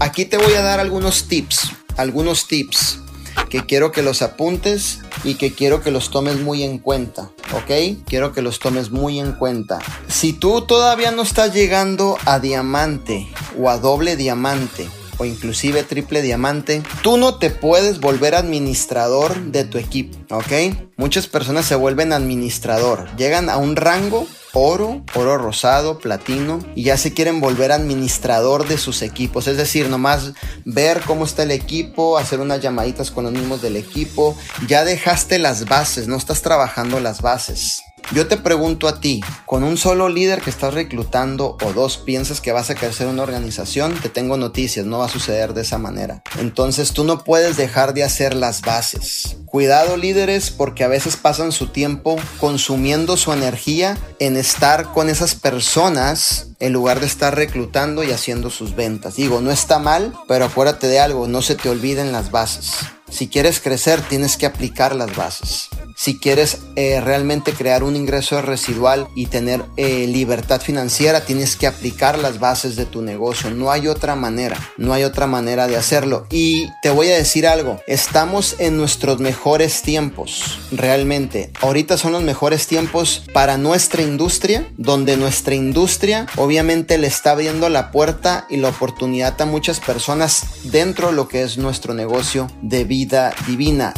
aquí te voy a dar algunos tips, algunos tips que quiero que los apuntes y que quiero que los tomes muy en cuenta, ¿ok? Quiero que los tomes muy en cuenta. Si tú todavía no estás llegando a diamante o a doble diamante, o inclusive triple diamante, tú no te puedes volver administrador de tu equipo, ¿ok? Muchas personas se vuelven administrador, llegan a un rango oro, oro rosado, platino, y ya se quieren volver administrador de sus equipos. Es decir, nomás ver cómo está el equipo, hacer unas llamaditas con los mismos del equipo. Ya dejaste las bases, no estás trabajando las bases. Yo te pregunto a ti, con un solo líder que estás reclutando o dos piensas que vas a crecer una organización, te tengo noticias, no va a suceder de esa manera. Entonces tú no puedes dejar de hacer las bases. Cuidado líderes porque a veces pasan su tiempo consumiendo su energía en estar con esas personas en lugar de estar reclutando y haciendo sus ventas. Digo, no está mal, pero acuérdate de algo, no se te olviden las bases. Si quieres crecer, tienes que aplicar las bases. Si quieres eh, realmente crear un ingreso residual y tener eh, libertad financiera, tienes que aplicar las bases de tu negocio. No hay otra manera, no hay otra manera de hacerlo. Y te voy a decir algo, estamos en nuestros mejores tiempos, realmente. Ahorita son los mejores tiempos para nuestra industria, donde nuestra industria obviamente le está abriendo la puerta y la oportunidad a muchas personas dentro de lo que es nuestro negocio de vida divina.